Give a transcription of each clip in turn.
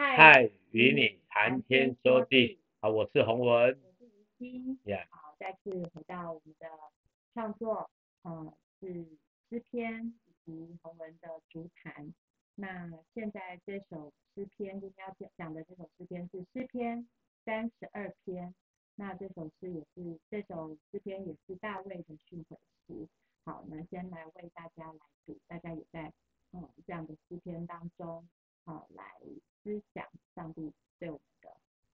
嗨，与你谈天说地，好，我是洪文，我是怡心，Yeah. 好，再次回到我们的创作，呃，是诗篇以及洪文的竹坛。那现在这首诗篇，今天要讲的这首诗篇是诗篇三十二篇。那这首诗也是这首诗篇也是大卫的训诲诗。好，那先来为大家来读，大家也在嗯这样的诗篇当中，好来思想上帝对我们的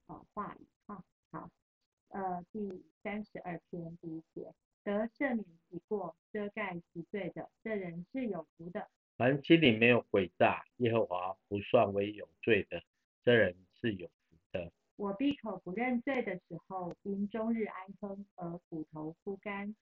呃话语哈。好，呃第三十二篇第一节，得赦免己过、遮盖其罪的，这人是有福的。凡心里没有诡诈，耶和华不算为有罪的，这人是有福的。我闭口不认罪的时候，因终日哀哼而骨头枯干。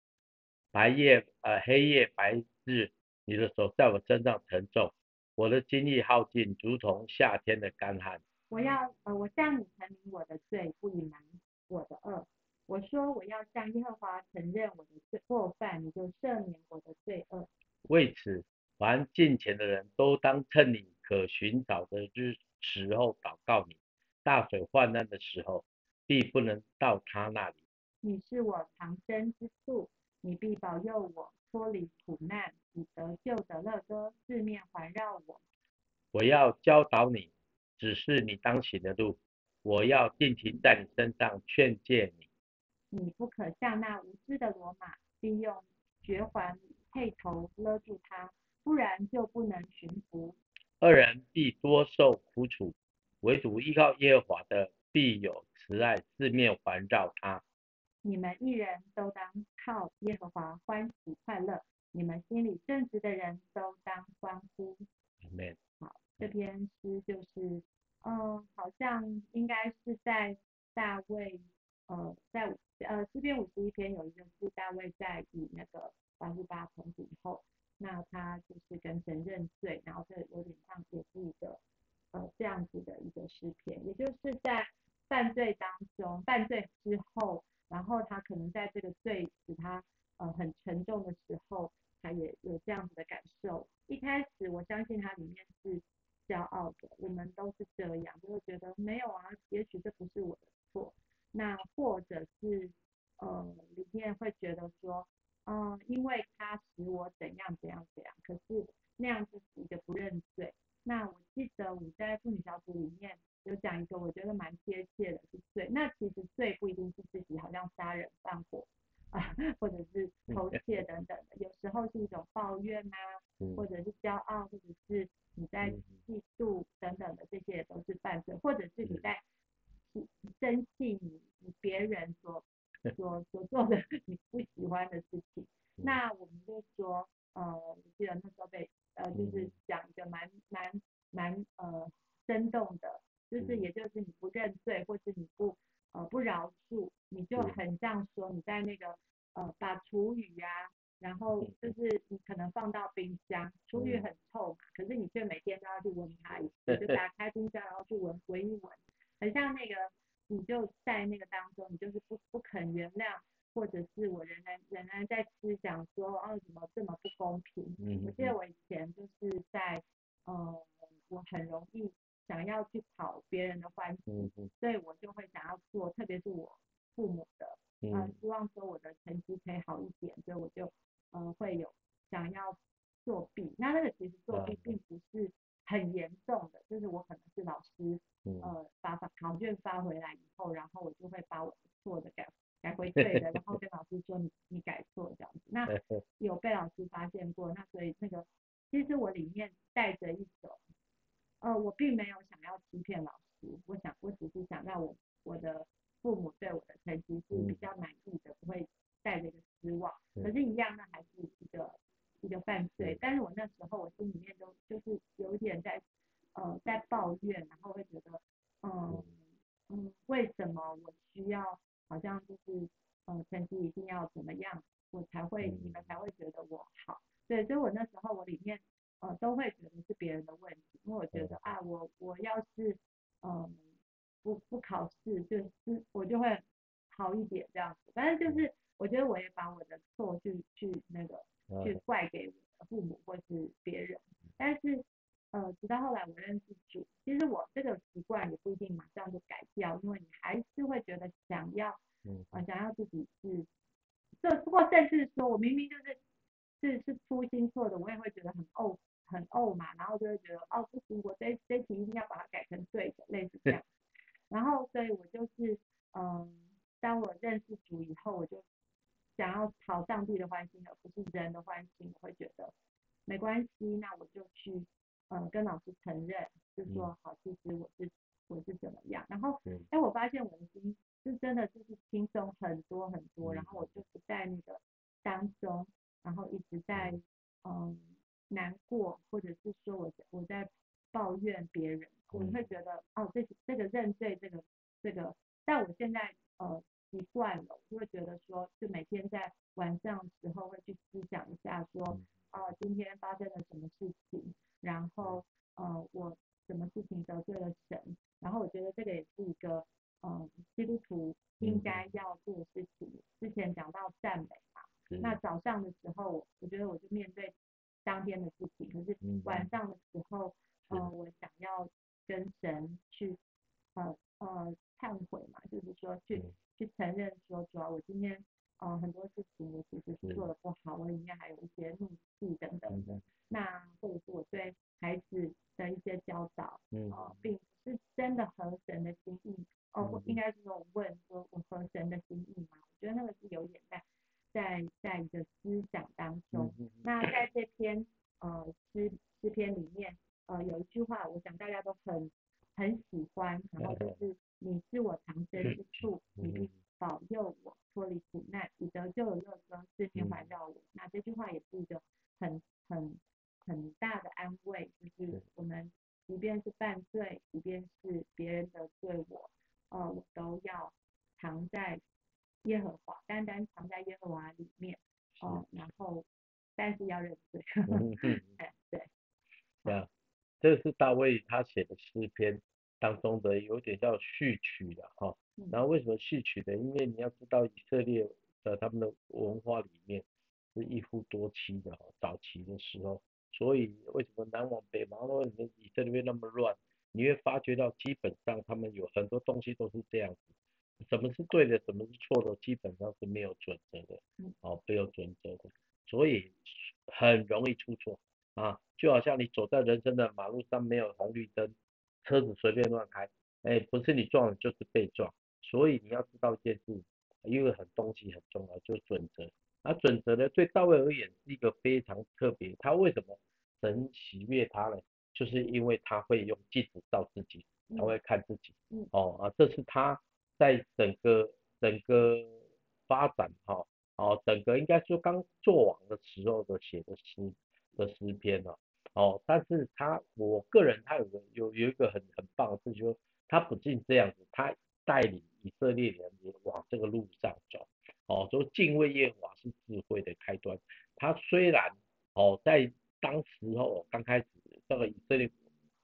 白夜，呃，黑夜白日，你的手在我身上沉重，我的精力耗尽，如同夏天的干旱。我要，呃，我向你陈明我的罪，不隐瞒我的恶。我说我要向耶和华承认我的罪过犯，你就赦免我的罪恶。为此，凡敬虔的人都当趁你可寻找的日时候祷告你。大水泛滥的时候，必不能到他那里。你是我藏身之处。你必保佑我脱离苦难，以得救的乐歌四面环绕我。我要教导你，指示你当行的路。我要定睛在你身上劝诫你。你不可像那无知的罗马，必用绝环配头勒住它，不然就不能驯服。二人必多受苦楚，唯独依靠耶和华的，必有慈爱四面环绕他。你们一人都当靠耶和华欢喜快乐，你们心里正直的人都当欢呼。Amen. 好，这篇诗就是，嗯，好像应该是在大卫，呃，在呃诗篇五十一篇有一个是大卫在与那个八十八同以后，那他就是跟神认罪，然后这有点像也是一个呃这样子的一个诗篇，也就是在犯罪当中，犯罪之后。然后他可能在这个罪使他呃很沉重的时候，他也有这样子的感受。一开始我相信他里面是骄傲的，我们都是这样，就会觉得没有啊，也许这不是我的错。那或者是呃里面会觉得说，嗯、呃，因为他使我怎样怎样怎样，可是那样子是一个不认罪。那我记得我在妇女小组里面。有讲一个我觉得蛮贴切的，是罪。那其实罪不一定是自己好像杀人放火啊，或者是偷窃等等的，有时候是一种抱怨呐、啊，或者是骄傲，或者是你在嫉妒等等的，这些也都是犯罪，或者是你在生气你你别人所所所做的你不喜欢的事情。那我们就说，呃，我记得那时候被呃就是讲一个蛮蛮蛮呃生动的。就是，也就是你不认罪，或是你不呃不饶恕，你就很像说你在那个呃把厨余呀，然后就是你可能放到冰箱，厨余很臭嘛，可是你却每天都要去闻它一次，就打开冰箱然后去闻闻一闻，很像那个你就在那个当中，你就是不不肯原谅，或者是我仍然仍然在思想说哦怎么这么不公平？我记得我以前就是在呃我很容易。想要去讨别人的欢心，嗯，所以我就会想要做，特别是我父母的，嗯，呃、希望说我的成绩可以好一点，所以我就，呃，会有想要作弊。那那个其实作弊并不是很严重的，就是我可能是老师，呃，把考卷发回来以后，然后我就会把我错的改改回对的，然后跟老师说你你改错这样子。那 有被老师发现过，那所以那个其实我里面带着一种。呃，我并没有想要欺骗老师，我想我只是想让我我的父母对我的成绩是比较满意的，不会带着一个失望。可是，一样，那还是一个一个犯罪。但是我那时候我心里面都就是有点在呃在抱怨，然后会觉得，嗯嗯，为什么我需要好像就是呃成绩一定要怎么样，我才会你们才会觉得我好？对，所以我那时候我里面。呃，都会觉得是别人的问题，因为我觉得啊，我我要是嗯不不考试，就是我就会好一点这样子。反正就是我觉得我也把我的错去去那个去怪给我的父母或是别人。但是呃，直到后来我认识主，其实我这个习惯这这题一定要把它改成对的，类似这样。然后所以我就是嗯，当我认识主以后，我就想要讨上帝的欢心，而不是人的欢心。我会觉得没关系，那我就去嗯跟老师承认，就说好，其实我是我是怎么样。然后哎，我发现我的心是真的就是轻松很多很多，然后我就不在那个当中，然后一直在嗯。难过，或者是说我我在抱怨别人，我会觉得哦，这这个认罪，这个这个，但我现在呃习惯了，我就会觉得说，就每天在晚上的时候会去思想一下说，说、呃、哦今天发生了什么事情，然后呃我什么事情得罪了神，然后我觉得这个也是一个呃基督徒应该要做的事情。之前讲到赞美嘛，那早上的时候，我觉得我就面对。当天的事情，可是晚上的时候，嗯、呃，我想要跟神去，呃呃忏悔嘛，就是说去、嗯、去承认说，主要我今天呃很多事情我其实是做的不好，我里面还有一些怒气等等的，那或者是我对孩子的一些教导，呃，并不是真的合神的心意，哦、呃，我应该是说我问说我合神的心意吗？我觉得那个是有点在。在在一个思想当中，那在这篇呃诗诗篇里面，呃有一句话，我想大家都很很喜欢，然后就是你是我藏身之处，你必保佑我脱离苦难，你得救的乐歌四面环绕我。那这句话也是一个很很很大的安慰，就是我们即便是犯罪，即便是别人得罪我，呃我都要藏在。耶和华单单藏在耶和华里面，哦，然后但是要认罪。对，对啊，这是大卫他写的诗篇当中的有点叫序曲的哈。然后为什么序曲的？因为你要知道以色列的他们的文化里面是一夫多妻的哈，早期的时候，所以为什么南往北王，为什么以色列那么乱？你会发觉到基本上他们有很多东西都是这样子。什么是对的，什么是错的，基本上是没有准则的，哦，没有准则的，所以很容易出错啊，就好像你走在人生的马路上没有红绿灯，车子随便乱开，哎，不是你撞的，就是被撞，所以你要知道一件事，因为很东西很重要，就是准则，而准则呢，对大卫而言是一个非常特别，他为什么神喜悦他呢？就是因为他会用镜子照自己，他会看自己，哦啊，这是他。在整个整个发展哈，哦，整个应该说刚做王的时候的写的诗的诗篇哦，哦，但是他我个人他有个有有一个很很棒的事，就是他不仅这样子，他带领以色列人也往这个路上走，哦，说敬畏耶和华是智慧的开端。他虽然哦在当时候刚开始这个以色列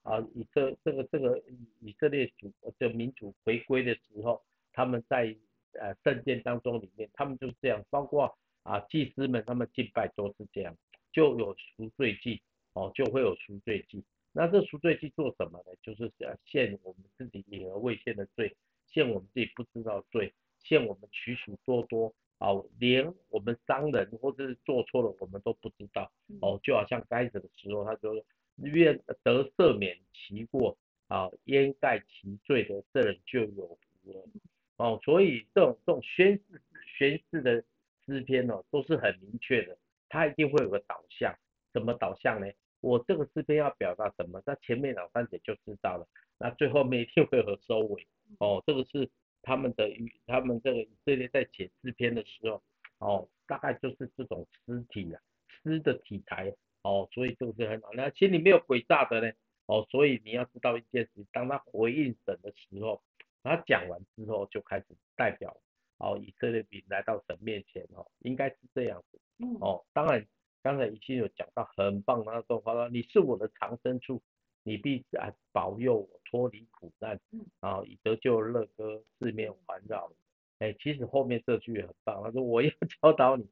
啊以色这个这个以色列主的民主回归的时候。他们在呃圣殿当中里面，他们就是这样，包括啊祭司们他们敬拜都是这样，就有赎罪祭哦，就会有赎罪祭。那这赎罪祭做什么呢？就是献我们自己隐而未献的罪，献我们自己不知道罪，献我们许许多多啊，连我们商人或者是做错了我们都不知道哦，就好像该死的时候，他说愿得赦免其过啊，掩盖其罪的这人就有福了。哦，所以这种这种宣誓宣誓的诗篇哦，都是很明确的，它一定会有个导向，什么导向呢？我这个诗篇要表达什么？那前面两三节就知道了，那最后面一定会有收尾。哦，这个是他们的语，他们这个以色列在写诗篇的时候，哦，大概就是这种诗体啊，诗的体裁，哦，所以这个是很好。那心里没有诡诈的呢，哦，所以你要知道一件事，当他回应神的时候。他讲完之后就开始代表哦，以色列民来到神面前哦，应该是这样子哦。当然，刚才已经有讲到很棒的那段话了，你是我的藏身处，你必啊保佑我脱离苦难，啊以得救乐歌四面环绕。哎，其实后面这句也很棒，他说我要 教导你，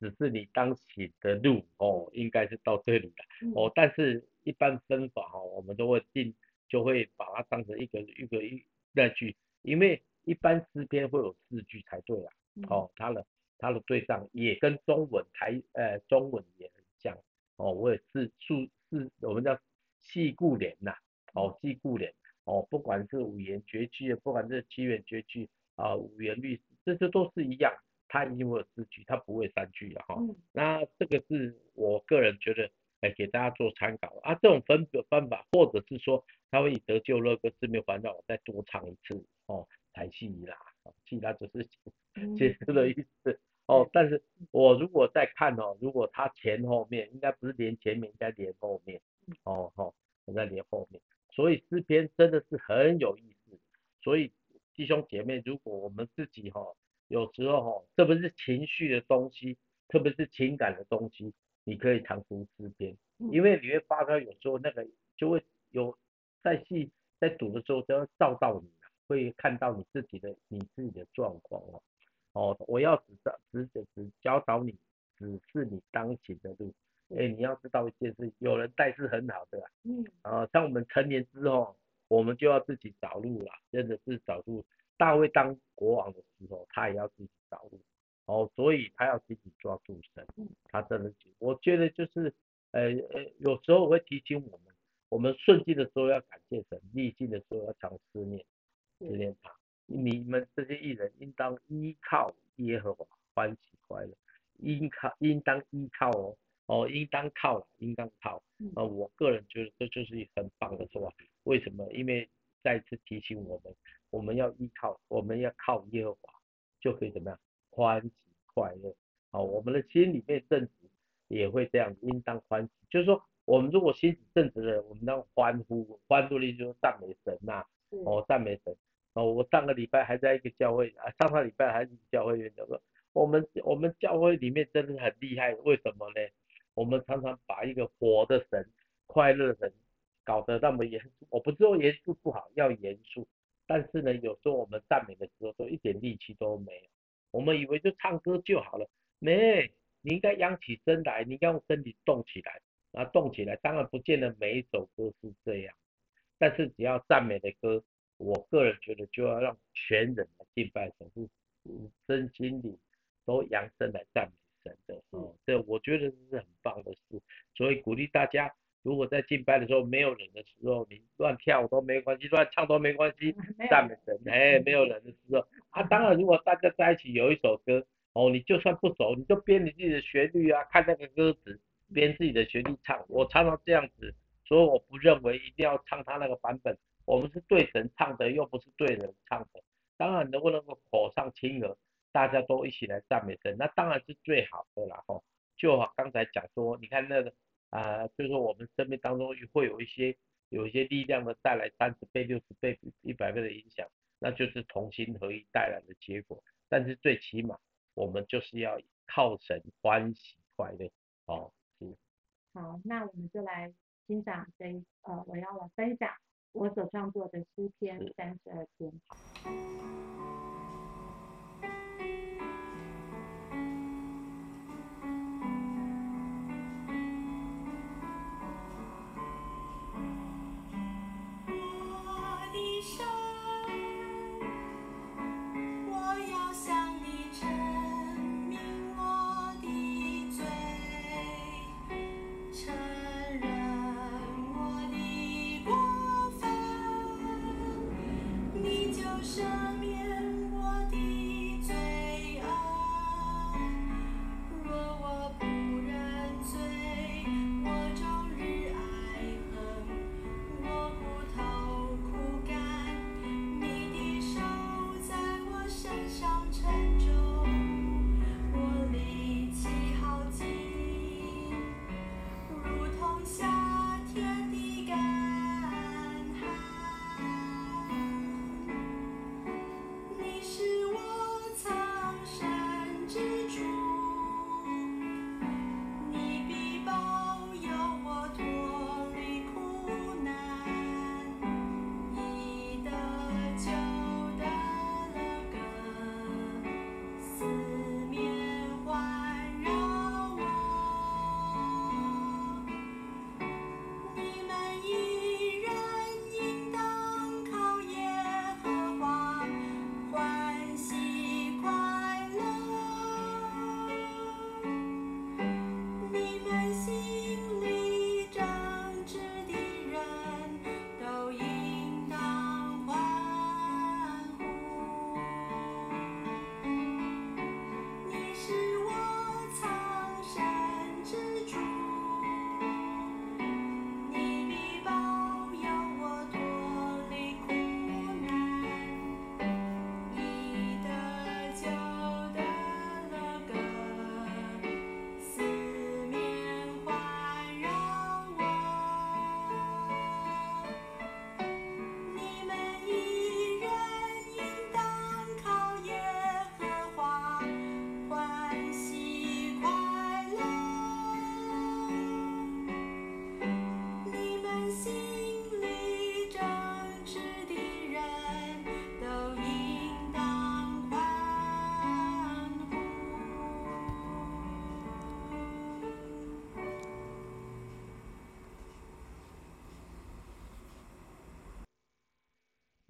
只是你当行的路哦，应该是到这里的哦。但是一般分法哦，我们都会定，就会把它当成一个一个一。那句，因为一般诗篇会有四句才对啊，哦，它的它的对仗也跟中文台呃中文也很像，哦，我也是数是我们叫四顾联呐，哦，记故联，哦，不管是五言绝句，不管是七言绝句啊，五言律诗，这些都是一样，它一定会有四句，它不会三句的哈。嗯、那这个是我个人觉得，哎，给大家做参考啊。这种分的方法，或者是说，他会以得救乐歌四面环绕，我再多唱一次哦，才戏啦，戏啦就是解释的意思。嗯哦，但是我如果再看哦，如果它前后面应该不是连前面，应该连后面，哦哦，我在连后面，所以诗篇真的是很有意思。所以弟兄姐妹，如果我们自己哈、哦，有时候哈、哦，特别是情绪的东西，特别是情感的东西，你可以常读诗篇，因为你会发现有时候那个就会有在戏在读的时候，就会照到你，会看到你自己的你自己的状况哦。哦，我要指导、指指指教导你，指示你当行的路。哎、欸，你要知道一件事，有人带是很好的、啊。嗯。啊，像我们成年之后，我们就要自己找路了，真的是找路。大卫当国王的时候，他也要自己找路。哦，所以他要自己抓住神。嗯。他真的，我觉得就是，呃呃，有时候我会提醒我们，我们顺境的时候要感谢神，逆境的时候要常思念，思念他。你们这些艺人应当依靠耶和华，欢喜快乐，应靠应当依靠哦哦，应当靠了，应当靠。啊，我个人觉得这就是一很棒的说法。为什么？因为再次提醒我们，我们要依靠，我们要靠耶和华，就可以怎么样？欢喜快乐。好，我们的心里面正直也会这样，应当欢喜。就是说，我们如果心里正直的人，我们当欢呼，欢呼的意思就是赞美神呐，哦，赞美神。哦，我上个礼拜还在一个教会啊，上个礼拜还是教会院长说，我们我们教会里面真的很厉害，为什么呢？我们常常把一个活的神、快乐的神搞得那么严肃。我不是说严肃不好，要严肃，但是呢，有时候我们赞美的时候都一点力气都没有，我们以为就唱歌就好了，没，你应该扬起身来，你应该用身体动起来，啊，动起来。当然不见得每一首歌是这样，但是只要赞美的歌。我个人觉得，就要让全人来敬拜神，是身心里都扬声来赞美神的。哦，这我觉得这是很棒的事。所以鼓励大家，如果在敬拜的时候没有人的时候，你乱跳都没关系，乱唱都没关系，赞美神。哎，没有人的时候，啊，当然如果大家在一起有一首歌，哦，你就算不熟，你就编你自己的旋律啊，看那个歌词，编自己的旋律唱。我常常这样子，所以我不认为一定要唱他那个版本。我们是对神唱的，又不是对人唱的。当然能不能够口上亲耳，大家都一起来赞美神，那当然是最好的啦。吼，就好刚才讲说，你看那个啊、呃，就是说我们生命当中会有一些有一些力量的带来三十倍、六十倍、一百倍的影响，那就是同心合一带来的结果。但是最起码我们就是要靠神欢喜快乐。哦，是。好，那我们就来欣赏这一呃，我要来分享。我所创作的诗篇三十二篇。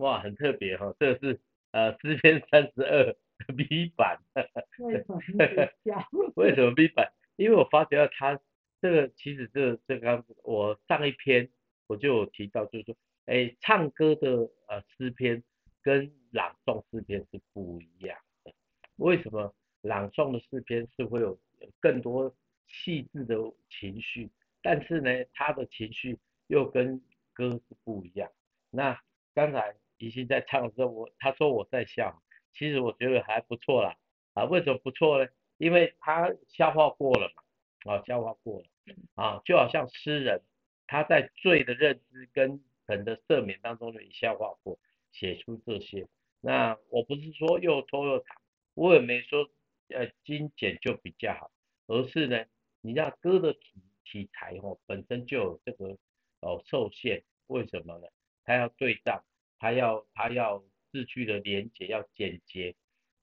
哇，很特别哈、哦，这个是呃诗篇三十二 B 版。为什么 B 版？为什么 B 版？因为我发觉到它这个其实这个、这个我上一篇我就有提到，就是说，哎，唱歌的呃诗篇跟朗诵诗篇是不一样的。为什么朗诵的诗篇是会有更多细致的情绪，但是呢，他的情绪又跟歌是不一样。那刚才怡心在唱的时候，我他说我在笑，其实我觉得还不错啦。啊，为什么不错呢？因为他消化过了嘛，啊，消化过了，啊，就好像诗人他在罪的认知跟神的赦免当中也消化过，写出这些。那我不是说又拖又长，我也没说呃精简就比较好，而是呢，你让歌的题题材哦本身就有这个哦受限，为什么呢？他要对仗，他要他要字句的连接要简洁，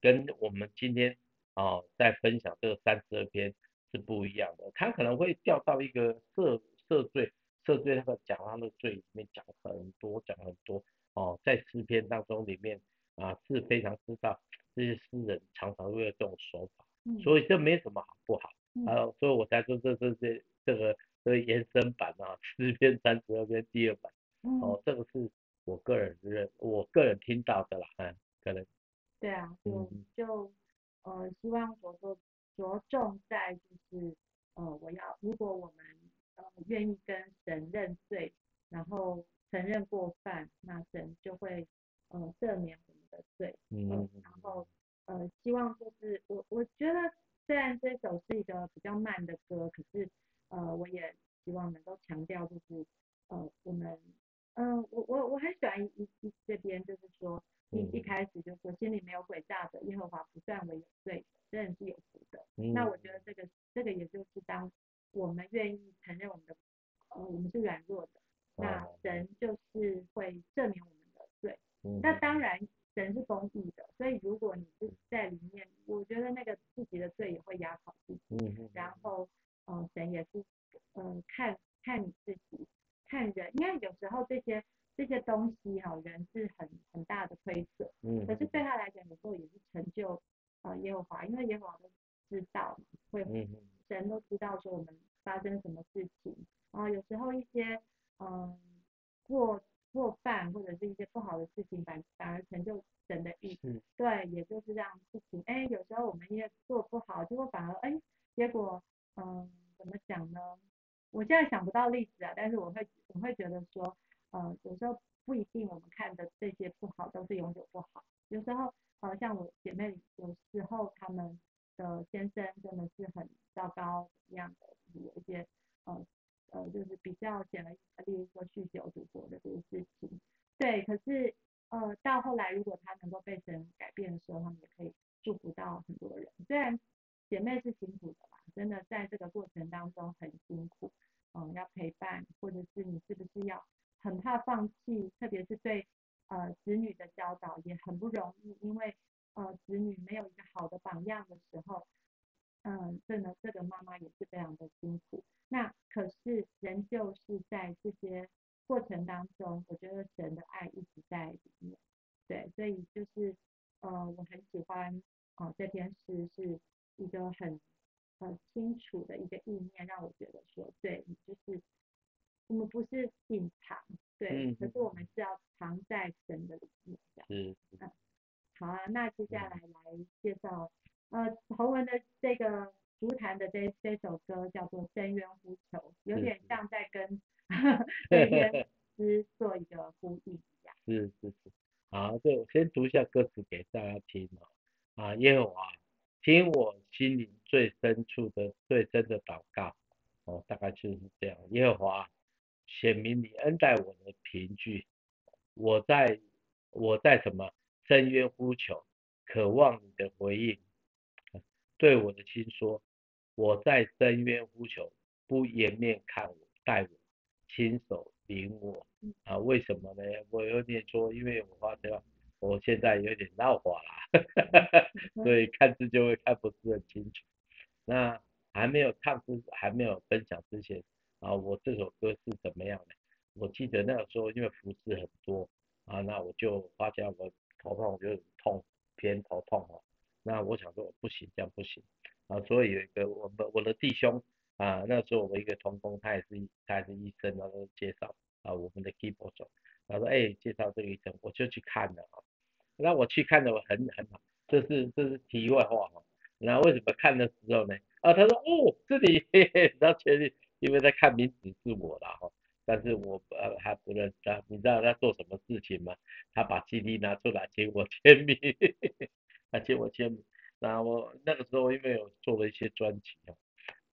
跟我们今天。哦，在分享这个三十二篇是不一样的，他可能会掉到一个涉涉罪涉罪那个讲他的罪里面讲很多讲很多哦，在诗篇当中里面啊是非常知道这些诗人常常会有这种手法，嗯、所以这没什么好不好，嗯、啊，所以我才说这这这这个这个延伸版啊诗篇三十二篇第二版，哦，这个是我个人认我个人听到的啦，嗯，可能对啊，就、嗯、就。呃，希望着重着重在就是，呃，我要如果我们呃愿意跟神认罪，然后承认过犯，那神就会呃赦免我们的罪。嗯、呃。然后呃，希望就是我我觉得虽然这首是一个比较慢的歌，可是呃，我也希望能够强调就是呃我们嗯、呃，我我我很喜欢一一这边就是说。一一开始就说心里没有诡诈的，耶和华不算为有罪，这人是有福的。嗯、那我觉得这个这个也就是当我们愿意承认我们的呃我们是软弱的，那神就是会赦免我们的罪。嗯、那当然神是公义的，所以如果你是在里面，我觉得那个自己的罪也会压垮自己。嗯、然后呃神也是呃看看你自己，看人，因为有时候这些。这些东西哈，人是很很大的亏损，嗯，可是对他来讲，有时候也是成就啊耶和华，因为耶和华都知道，会神都知道说我们发生什么事情，啊，有时候一些嗯过过犯或者是一些不好的事情，反反而成就神的意，嗯，对，也就是这样事情，哎，有时候我们因为做不好，结果反而哎，结果嗯怎么讲呢？我现在想不到例子啊，但是我会我会觉得说。呃，有时候不一定我们看的这些不好都是永久不好，有时候好像我姐妹有时候他们的先生真的是很糟糕一样的，有一些呃呃就是比较显而易见，例如说酗酒赌博的这个事情，对，可是呃到后来如果他能够被神改变的时候，他们也可以祝福到很多人。虽然姐妹是辛苦的吧，真的在这个过程当中很辛苦，嗯、呃，要陪伴，或者是你是不是要。很怕放弃，特别是对呃子女的教导也很不容易，因为呃子女没有一个好的榜样的时候，嗯、呃，这呢这个妈妈也是非常的辛苦。那可是仍旧是在这些过程当中，我觉得神的爱一直在里面。对，所以就是呃我很喜欢啊、呃、这篇诗是一个很很清楚的一个意念，让我觉得说对，就是。我们不是隐藏，对，嗯、可是我们是要藏在神的里面，这样。嗯，嗯。好啊，那接下来来介绍，呃，侯文的这个竹坛的这这首歌叫做《深渊呼求》，有点像在跟 深渊之做一个呼应一样。是是是。好，这我先读一下歌词给大家听哦。啊，耶和华，听我心灵最深处的最深的祷告。哦，大概就是这样。耶和华。显明你恩待我的凭据，我在我在什么深渊呼求，渴望你的回应。对我的心说，我在深渊呼求，不掩面看我，待我，亲手领我。啊，为什么呢？我有点说，因为我发觉我现在有点闹花啦，所以看字就会看不是很清楚。那还没有唱之，还没有分享之前。啊，我这首歌是怎么样的？我记得那个时候，因为服事很多啊，那我就发现我头痛就痛偏头痛哦，那我想说不行，这样不行。啊，所以有一个我们我的弟兄啊，那时候我一个同工，他也是他也是医生，然后介绍啊我们的 keyboard 手，他说哎介绍这个医生，我就去看了啊，那我去看了我很很好，这是这是题外话哈，那为什么看的时候呢？啊他说哦这里嘿嘿，然后确定因为在看名字是我了哈。但是我呃还不认识他，你知道他做什么事情吗？他把 CD 拿出来请我签名，他请我签名。然后我那个时候因为有做了一些专辑哦，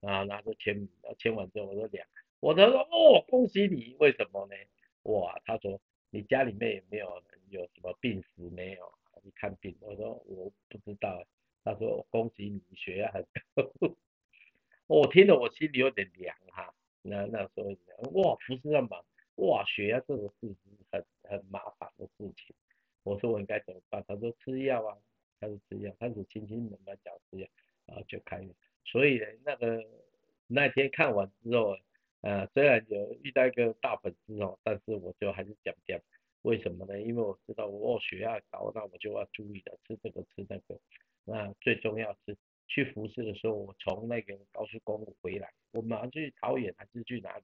啊拿着签名，签完之后我说两，我他说哦恭喜你，为什么呢？哇他说你家里面有没有人有什么病史没有？你看病，我说我不知道，他说恭喜你血压很高，我听了我心里有点。那那时候哇，不是那么哇，血压这个事情很很麻烦的事情。我说我应该怎么办？他说吃药啊，开始吃药，开始轻轻慢慢讲吃药，然后就开始。所以呢，那个那天看完之后，呃，虽然有遇到一个大粉丝哦，但是我就还是讲讲，为什么呢？因为我知道我血压高，那我就要注意的，吃这个吃那个。那最重要是。去服侍的时候，我从那个高速公路回来，马上去桃园还是去哪里？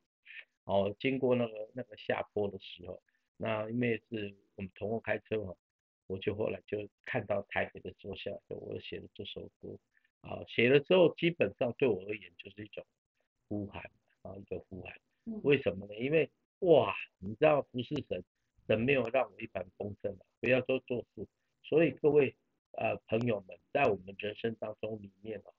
哦，经过那个那个下坡的时候，那因为是我们同工开车嘛，我就后来就看到台北的坐下来，我写了这首歌，啊，写了之后基本上对我而言就是一种呼喊，啊，一个呼喊。为什么呢？因为哇，你知道不是神，神没有让我一帆风顺的，不要说做事，所以各位。呃，朋友们，在我们人生当中里面哦，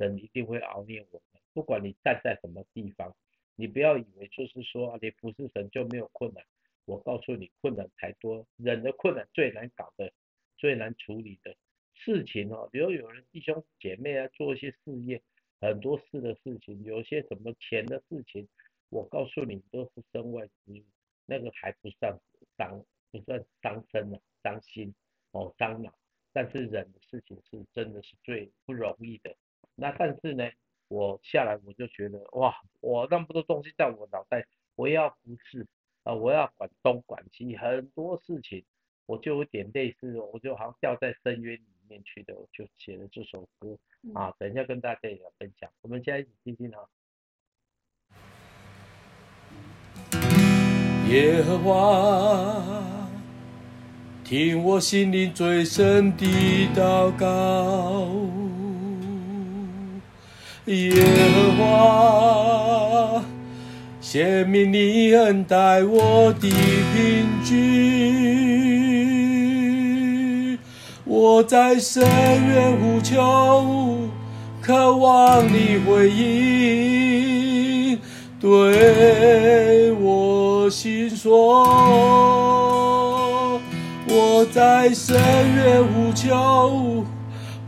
神一定会熬炼我们。不管你站在什么地方，你不要以为就是说你服侍神就没有困难。我告诉你，困难太多，忍的困难最难搞的、最难处理的事情哦。比如有人弟兄姐妹啊，做一些事业，很多事的事情，有些什么钱的事情，我告诉你都是身外之物，那个还不算伤，不算伤身啊，伤心哦，伤脑。但是忍的事情是真的是最不容易的。那但是呢，我下来我就觉得哇，我那么多东西在我脑袋，我要服侍啊，我要管东管西，很多事情，我就有点类似，我就好像掉在深渊里面去的，我就写了这首歌啊，等一下跟大家也分享。我们现在一起听听啊。耶和华。听我心灵最深的祷告，耶和华，显明你恩待我的凭据，我在深渊呼求，渴望你回应，对我心说。我在深渊呼求，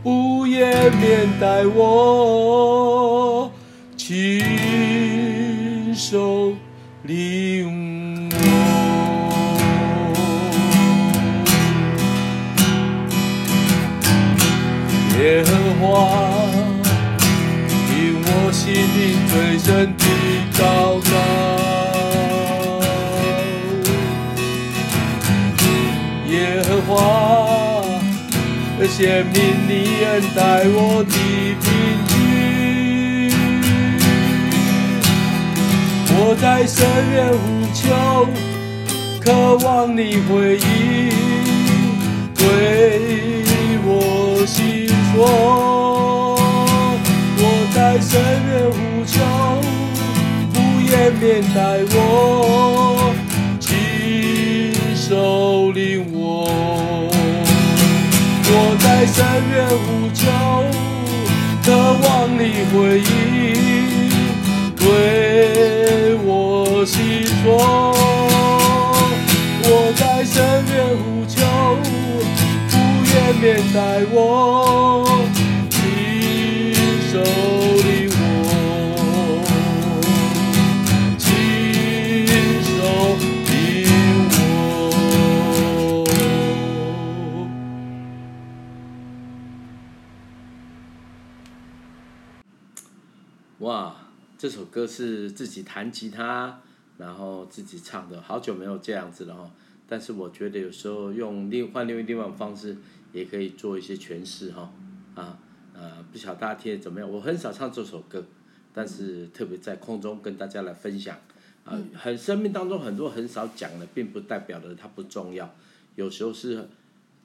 不言面带我，亲手领我。耶和华，听我心灵最深的祷告。显明你恩待我的凭据，我在深渊呼求，渴望你回应，对我心说，我在深渊呼求，不言面待我，亲手领我。我在深渊呼求，渴望你回应，歌是自己弹吉他，然后自己唱的，好久没有这样子了哈。但是我觉得有时候用另换另外另外一种方式，也可以做一些诠释哈。啊呃，不晓得大家听得怎么样？我很少唱这首歌，但是特别在空中跟大家来分享。啊，很生命当中很多很少讲的，并不代表的它不重要。有时候是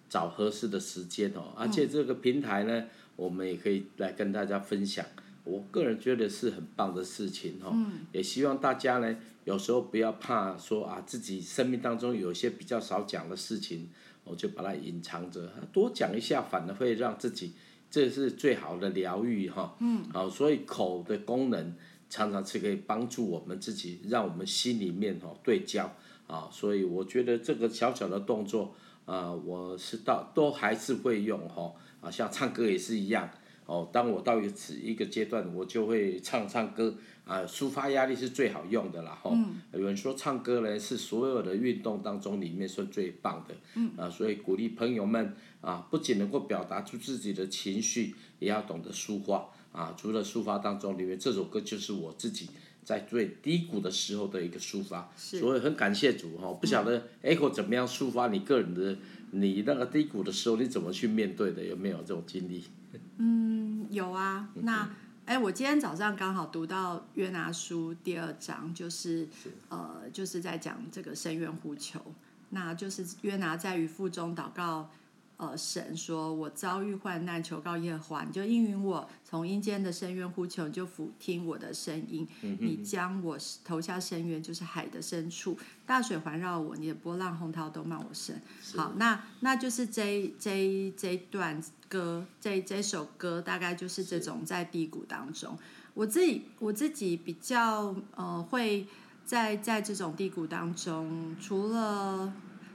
找合适的时间哦，而且这个平台呢，我们也可以来跟大家分享。我个人觉得是很棒的事情哈，也希望大家呢，有时候不要怕说啊，自己生命当中有一些比较少讲的事情，我就把它隐藏着，多讲一下，反而会让自己，这是最好的疗愈哈。嗯，好，所以口的功能常常是可以帮助我们自己，让我们心里面哈对焦啊，所以我觉得这个小小的动作啊，我是到都还是会用哈，啊，像唱歌也是一样。哦，当我到一个一个阶段，我就会唱唱歌啊，抒发压力是最好用的啦。吼、嗯，有人说唱歌呢是所有的运动当中里面算最棒的。嗯，啊，所以鼓励朋友们啊，不仅能够表达出自己的情绪，也要懂得抒发啊。除了抒发当中，里面这首歌就是我自己在最低谷的时候的一个抒发。所以很感谢主哈，不晓得 Echo 怎么样抒发你个人的，你那个低谷的时候你怎么去面对的？有没有这种经历？嗯，有啊。那哎，我今天早上刚好读到约拿书第二章，就是，是呃，就是在讲这个深渊呼求。那就是约拿在鱼腹中祷告。呃，神说：“我遭遇患难，求告耶和华，你就应允我；从阴间的深渊呼求，你就俯听我的声音。嗯、你将我投下深渊，就是海的深处，大水环绕我，你的波浪洪涛都漫我身。好，那那就是这这这段歌，这这首歌大概就是这种在低谷当中，我自己我自己比较呃会在在这种低谷当中，除了。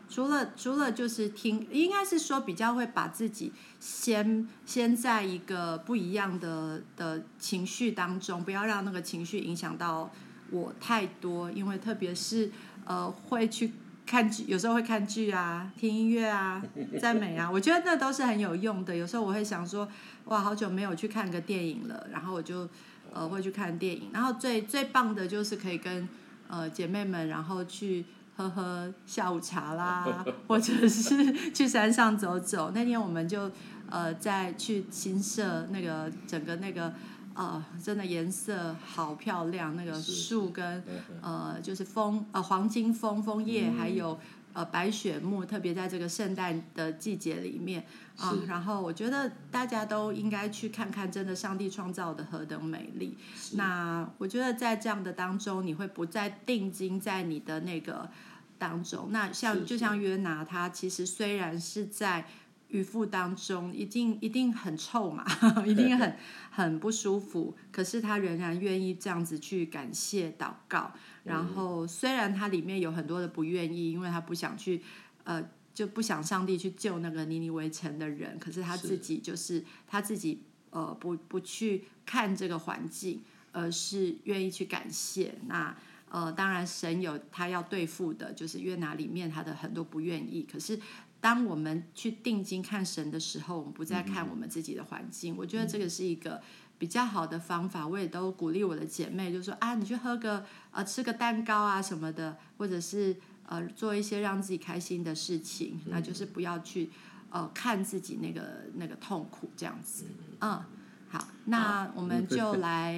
除了除了就是听，应该是说比较会把自己先先在一个不一样的的情绪当中，不要让那个情绪影响到我太多，因为特别是呃会去看剧，有时候会看剧啊，听音乐啊，赞美啊，我觉得那都是很有用的。有时候我会想说，哇，好久没有去看个电影了，然后我就呃会去看电影，然后最最棒的就是可以跟呃姐妹们，然后去。喝喝下午茶啦，或者是去山上走走。那天我们就呃在去新社那个整个那个呃真的颜色好漂亮，那个树跟呃就是枫呃黄金枫枫叶，还有呃白雪木，特别在这个圣诞的季节里面啊、呃。然后我觉得大家都应该去看看，真的上帝创造的何等美丽。那我觉得在这样的当中，你会不再定睛在你的那个。当中，那像就像约拿，他其实虽然是在鱼腹当中，一定一定很臭嘛，一定很很不舒服，可是他仍然愿意这样子去感谢祷告。然后虽然他里面有很多的不愿意，因为他不想去，呃，就不想上帝去救那个尼尼微城的人，可是他自己就是，是他自己呃不不去看这个环境，而是愿意去感谢那。呃，当然，神有他要对付的，就是约拿里面他的很多不愿意。可是，当我们去定睛看神的时候，我们不再看我们自己的环境。嗯、我觉得这个是一个比较好的方法。我也都鼓励我的姐妹，就说啊，你去喝个呃，吃个蛋糕啊什么的，或者是呃，做一些让自己开心的事情。那就是不要去呃看自己那个那个痛苦这样子。嗯，好，那我们 就来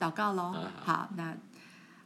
祷告喽。好，那。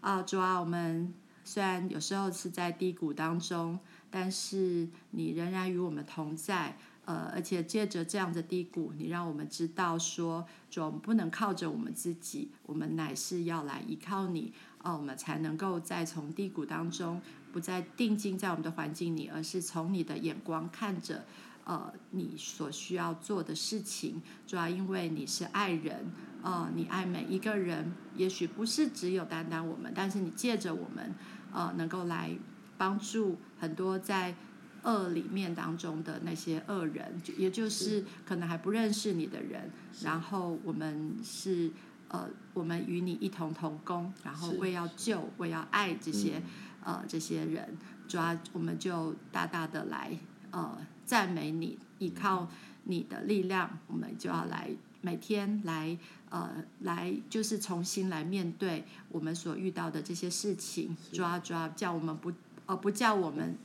啊，主啊，我们虽然有时候是在低谷当中，但是你仍然与我们同在。呃，而且借着这样的低谷，你让我们知道说，主，我们不能靠着我们自己，我们乃是要来依靠你。哦、我们才能够再从低谷当中，不再定睛在我们的环境里，而是从你的眼光看着，呃，你所需要做的事情。主要因为你是爱人。呃，你爱每一个人，也许不是只有单单我们，但是你借着我们，呃，能够来帮助很多在恶里面当中的那些恶人，也就是可能还不认识你的人。然后我们是呃，我们与你一同同工，然后为要救、为要爱这些呃这些人，主要我们就大大的来呃赞美你，依靠你的力量，我们就要来每天来。呃，来就是重新来面对我们所遇到的这些事情，抓抓叫我们不呃不叫我们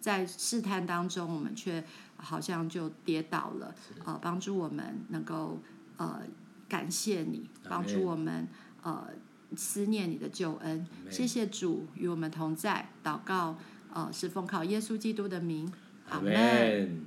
在试探当中，我们却好像就跌倒了。呃，帮助我们能够呃感谢你，帮助我们呃思念你的救恩。谢谢主与我们同在。祷告，呃，是奉靠耶稣基督的名。阿门。